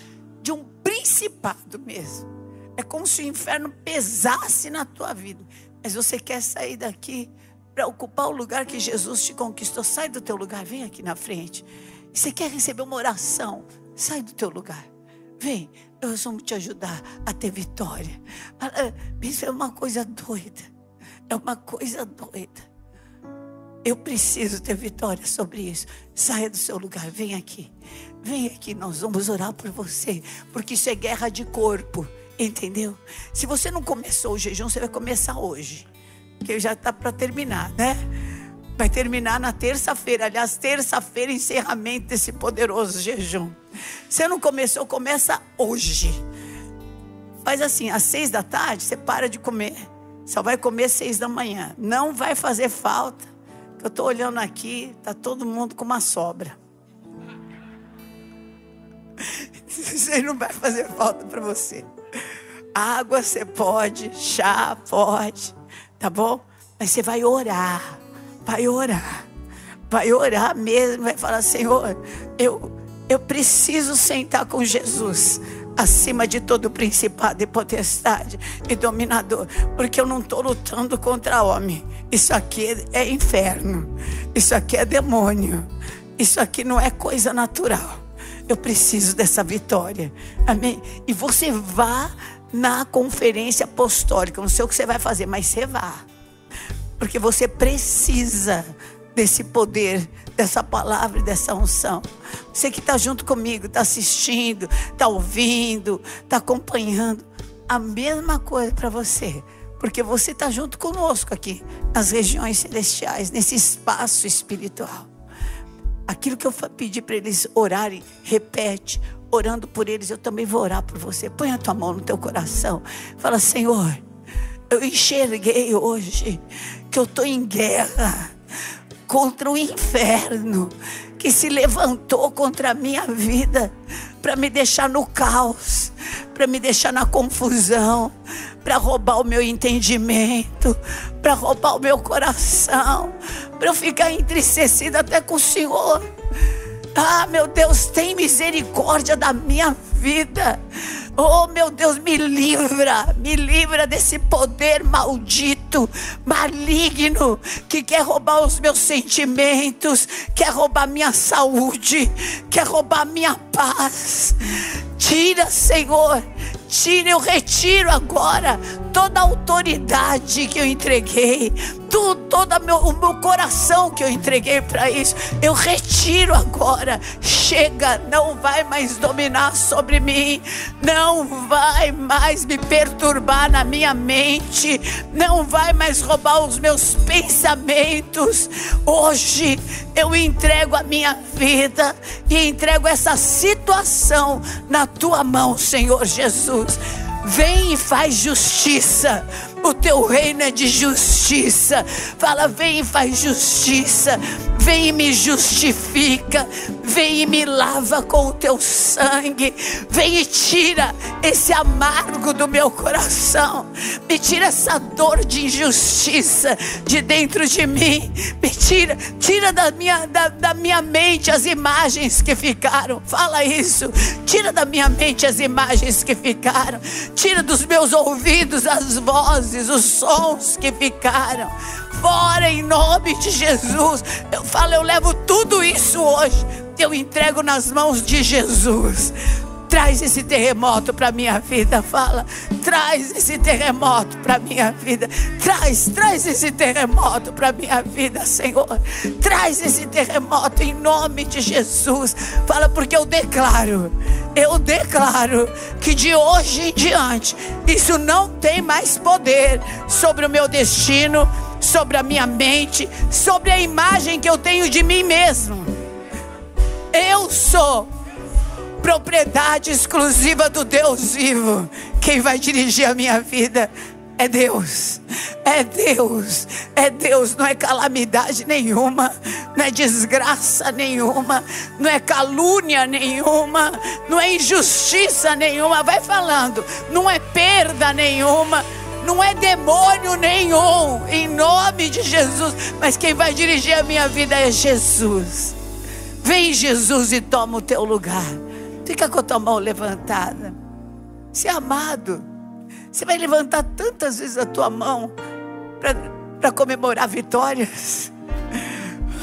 de um principado mesmo. É como se o inferno pesasse na tua vida. Mas você quer sair daqui para ocupar o lugar que Jesus te conquistou. Sai do teu lugar, vem aqui na frente. Você quer receber uma oração? Sai do teu lugar. Vem, nós vamos te ajudar a ter vitória. Ah, ah, Isso é uma coisa doida. É uma coisa doida. Eu preciso ter vitória sobre isso. Saia do seu lugar, vem aqui. Vem aqui, nós vamos orar por você. Porque isso é guerra de corpo, entendeu? Se você não começou o jejum, você vai começar hoje. Porque já está para terminar, né? Vai terminar na terça-feira. Aliás, terça-feira, encerramento desse poderoso jejum. Você não começou, começa hoje. Faz assim, às seis da tarde, você para de comer. Só vai comer às seis da manhã. Não vai fazer falta. Eu estou olhando aqui, está todo mundo com uma sobra. <laughs> Isso aí não vai fazer falta para você. Água você pode, chá pode, tá bom? Mas você vai orar, vai orar, vai orar mesmo, vai falar: Senhor, eu, eu preciso sentar com Jesus acima de todo principado e potestade e dominador, porque eu não estou lutando contra homem. Isso aqui é inferno, isso aqui é demônio, isso aqui não é coisa natural. Eu preciso dessa vitória, amém? E você vá na conferência apostólica, não sei o que você vai fazer, mas você vá, porque você precisa desse poder dessa palavra e dessa unção. Você que está junto comigo, está assistindo, está ouvindo, está acompanhando, a mesma coisa para você. Porque você está junto conosco aqui, nas regiões celestiais, nesse espaço espiritual. Aquilo que eu pedi para eles orarem, repete, orando por eles, eu também vou orar por você. Põe a tua mão no teu coração. Fala, Senhor, eu enxerguei hoje que eu estou em guerra contra o inferno que se levantou contra a minha vida para me deixar no caos, para me deixar na confusão, para roubar o meu entendimento, para roubar o meu coração, para eu ficar entristecida até com o Senhor. Ah, meu Deus, tem misericórdia da minha vida. Oh, meu Deus, me livra, me livra desse poder maldito, maligno, que quer roubar os meus sentimentos, quer roubar minha saúde, quer roubar minha paz. Tira, Senhor, tira, eu retiro agora toda a autoridade que eu entreguei, tudo, todo meu, o meu coração que eu entreguei para isso, eu retiro agora. Chega, não vai mais dominar sobre mim, não vai mais me perturbar na minha mente, não vai mais roubar os meus pensamentos. Hoje eu entrego a minha vida e entrego essa situação na tua mão, Senhor Jesus. Vem e faz justiça. O teu reino é de justiça. Fala, vem e faz justiça. Vem e me justifica. Vem e me lava com o teu sangue. Vem e tira esse amargo do meu coração. Me tira essa dor de injustiça de dentro de mim. Me tira, tira da minha, da, da minha mente as imagens que ficaram. Fala isso. Tira da minha mente as imagens que ficaram. Tira dos meus ouvidos as vozes, os sons que ficaram. Fora em nome de Jesus. Eu falo, eu levo tudo isso hoje eu entrego nas mãos de Jesus. Traz esse terremoto para minha vida, fala. Traz esse terremoto para minha vida. Traz, traz esse terremoto para minha vida, Senhor. Traz esse terremoto em nome de Jesus. Fala porque eu declaro, eu declaro que de hoje em diante isso não tem mais poder sobre o meu destino, sobre a minha mente, sobre a imagem que eu tenho de mim mesmo. Eu sou propriedade exclusiva do Deus vivo. Quem vai dirigir a minha vida é Deus, é Deus, é Deus, não é calamidade nenhuma, não é desgraça nenhuma, não é calúnia nenhuma, não é injustiça nenhuma. Vai falando, não é perda nenhuma. Não é demônio nenhum, em nome de Jesus. Mas quem vai dirigir a minha vida é Jesus. Vem, Jesus, e toma o teu lugar. Fica com a tua mão levantada. Se é amado, você vai levantar tantas vezes a tua mão para comemorar vitórias.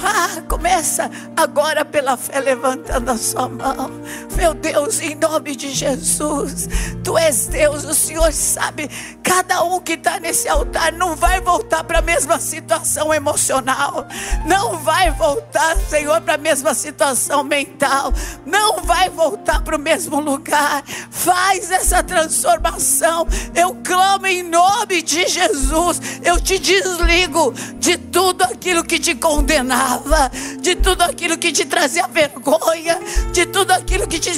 Ah, começa agora pela fé levantando a sua mão. Meu Deus, em nome de Jesus, Tu és Deus, o Senhor sabe. Cada um que está nesse altar não vai voltar para a mesma situação emocional, não vai voltar, Senhor, para a mesma situação mental, não vai voltar para o mesmo lugar. Faz essa transformação. Eu clamo em nome de Jesus. Eu te desligo de tudo aquilo que te condenar de tudo aquilo que te trazia vergonha, de tudo aquilo que te,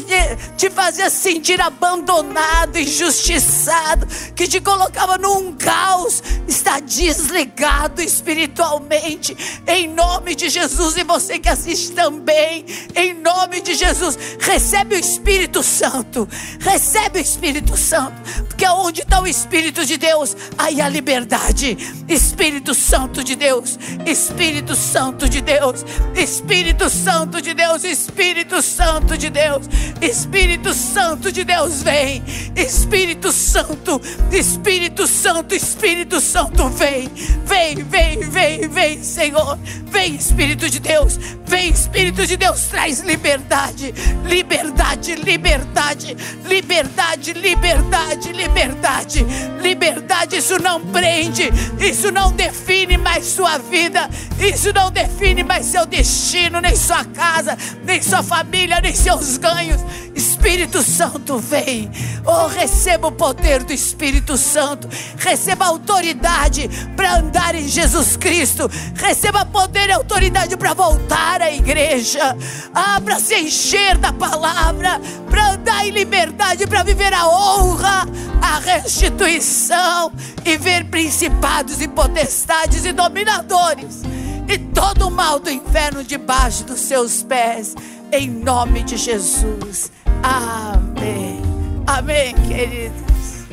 te fazia sentir abandonado, injustiçado, que te colocava num caos, está desligado espiritualmente, em nome de Jesus. E você que assiste também, em nome de Jesus, recebe o Espírito Santo, recebe o Espírito Santo, porque onde está o Espírito de Deus, aí a liberdade. Espírito Santo de Deus, Espírito Santo de Deus, Espírito Santo de Deus, Espírito Santo de Deus, Espírito Santo de Deus, vem, Espírito Santo, Espírito Santo, Espírito Santo, vem, vem, vem, vem, vem, Senhor, vem, Espírito de Deus, vem, Espírito de Deus, traz liberdade, liberdade, liberdade, liberdade, liberdade, liberdade, liberdade Isso não prende, isso não define mais sua vida, isso não define mais seu destino, nem sua casa, nem sua família, nem seus ganhos. Espírito Santo vem. Oh, receba o poder do Espírito Santo. Receba autoridade para andar em Jesus Cristo. Receba poder e autoridade para voltar à igreja. Ah, para se encher da palavra, para andar em liberdade, para viver a honra, a restituição e ver principados e potestades e dominadores e todo o mal do inferno debaixo dos seus pés, em nome de Jesus. Amém. Amém, queridos.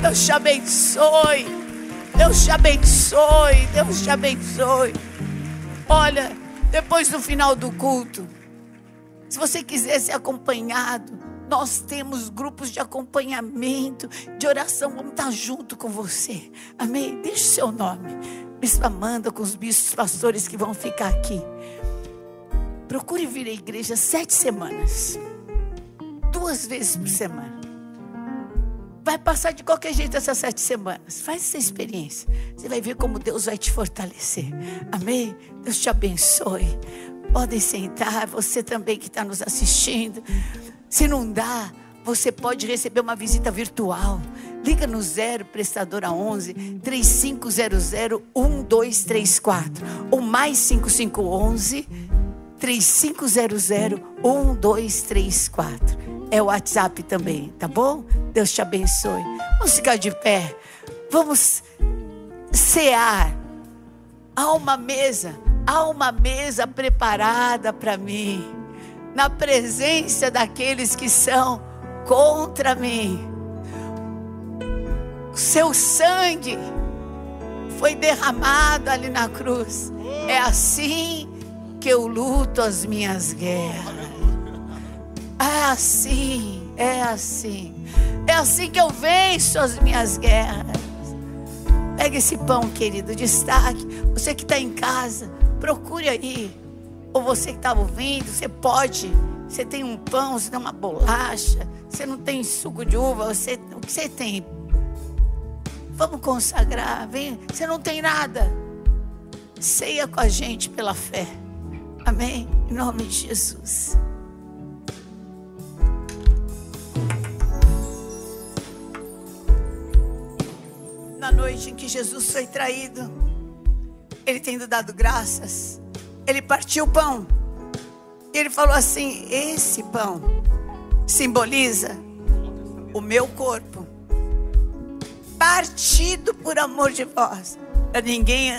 Deus te abençoe. Deus te abençoe. Deus te abençoe. Olha, depois do final do culto, se você quiser ser acompanhado, nós temos grupos de acompanhamento, de oração. Vamos estar junto com você. Amém? Deixe seu nome. Bispo Amanda com os bispos pastores que vão ficar aqui. Procure vir à igreja sete semanas duas vezes por semana. Vai passar de qualquer jeito essas sete semanas. Faz essa experiência. Você vai ver como Deus vai te fortalecer. Amém? Deus te abençoe. Podem sentar, você também que está nos assistindo. Se não dá, você pode receber uma visita virtual. Liga no zero prestadora 11 3500 1234 ou mais 5511 3500 1234 é o WhatsApp também, tá bom? Deus te abençoe. Vamos ficar de pé. Vamos cear. Há uma mesa, há uma mesa preparada para mim, na presença daqueles que são contra mim. O seu sangue foi derramado ali na cruz. É assim que eu luto as minhas guerras. É assim, é assim. É assim que eu venço as minhas guerras. Pega esse pão, querido, destaque. Você que está em casa, procure aí. Ou você que está ouvindo, você pode. Você tem um pão, você tem uma bolacha, você não tem suco de uva, você, o que você tem? Vamos consagrar, vem. Você não tem nada. Ceia com a gente pela fé. Amém? Em nome de Jesus. na noite em que Jesus foi traído, ele tendo dado graças, ele partiu o pão. E ele falou assim: Esse pão simboliza o meu corpo, partido por amor de vós, para ninguém,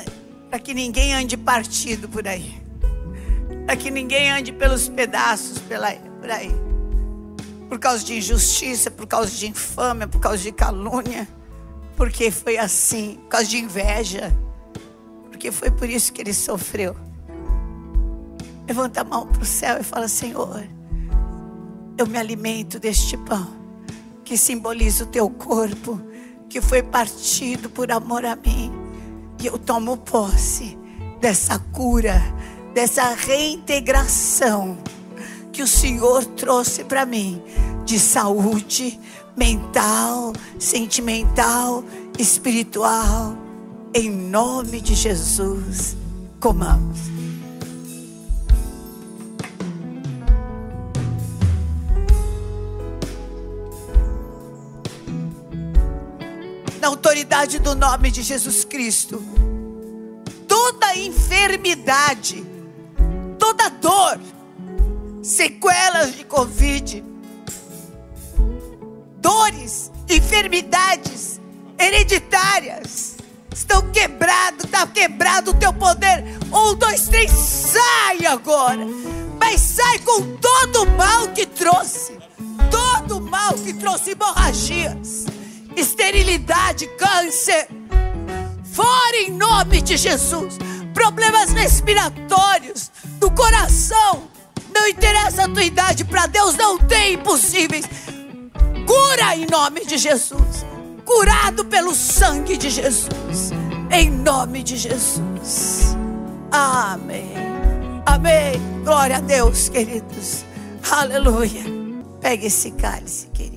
para que ninguém ande partido por aí, para que ninguém ande pelos pedaços pela, por aí, por causa de injustiça, por causa de infâmia, por causa de calúnia porque foi assim, por causa de inveja. Porque foi por isso que ele sofreu. Levanta a mão para o céu e fala: Senhor, eu me alimento deste pão, que simboliza o teu corpo, que foi partido por amor a mim. E eu tomo posse dessa cura, dessa reintegração que o Senhor trouxe para mim de saúde, mental, sentimental, espiritual. Em nome de Jesus, comamos. Na autoridade do nome de Jesus Cristo, toda enfermidade, toda dor, sequelas de Covid, dores, enfermidades hereditárias estão quebrados, está quebrado o teu poder. Um, dois, três, sai agora. Mas sai com todo o mal que trouxe, todo o mal que trouxe hemorragias, esterilidade, câncer. Fora em nome de Jesus. Problemas respiratórios, do coração. Não interessa a tua idade, para Deus não tem impossíveis. Cura em nome de Jesus. Curado pelo sangue de Jesus. Em nome de Jesus. Amém. Amém. Glória a Deus, queridos. Aleluia. Pegue esse cálice, querido.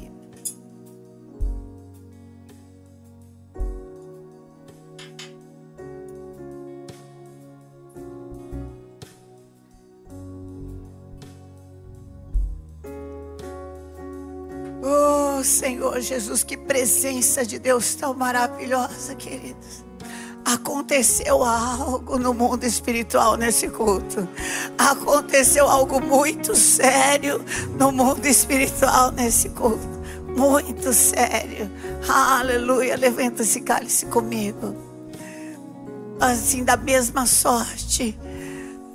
Senhor Jesus, que presença de Deus tão maravilhosa, queridos. Aconteceu algo no mundo espiritual nesse culto. Aconteceu algo muito sério no mundo espiritual nesse culto. Muito sério. Aleluia. Levanta esse cálice comigo. Assim, da mesma sorte,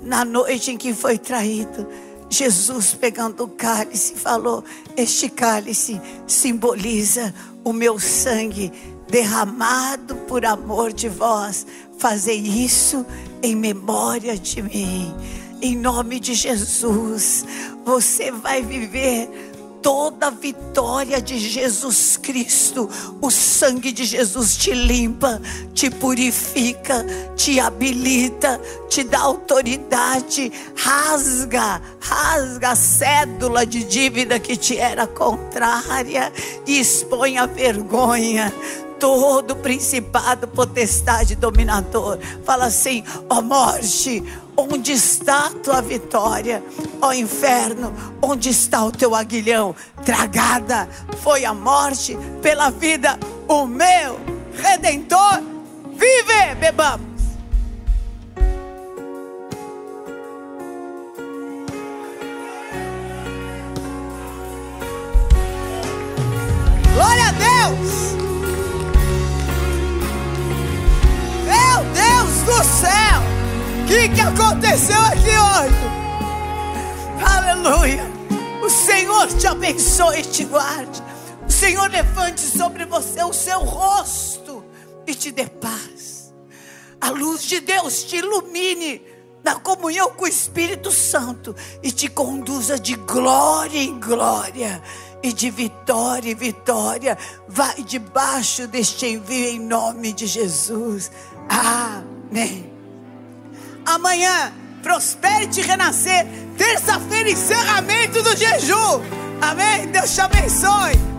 na noite em que foi traído, Jesus pegando o cálice falou: Este cálice simboliza o meu sangue derramado por amor de vós. Fazei isso em memória de mim. Em nome de Jesus, você vai viver toda a vitória de Jesus Cristo. O sangue de Jesus te limpa, te purifica, te habilita, te dá autoridade, rasga, rasga a cédula de dívida que te era contrária e expõe a vergonha todo principado, potestade, dominador. Fala assim: ó morte, Onde está a tua vitória? Ó inferno, onde está o teu aguilhão? Tragada foi a morte pela vida, o meu redentor vive, bebamos. Glória a Deus! Meu Deus do céu! O que, aconteceu aqui hoje? Aleluia. O Senhor te abençoe e te guarde. O Senhor levante sobre você o seu rosto e te dê paz. A luz de Deus te ilumine na comunhão com o Espírito Santo e te conduza de glória em glória e de vitória em vitória. Vai debaixo deste envio em nome de Jesus. Amém. Amanhã, prospere e renascer. Terça-feira, encerramento do jejum. Amém? Deus te abençoe.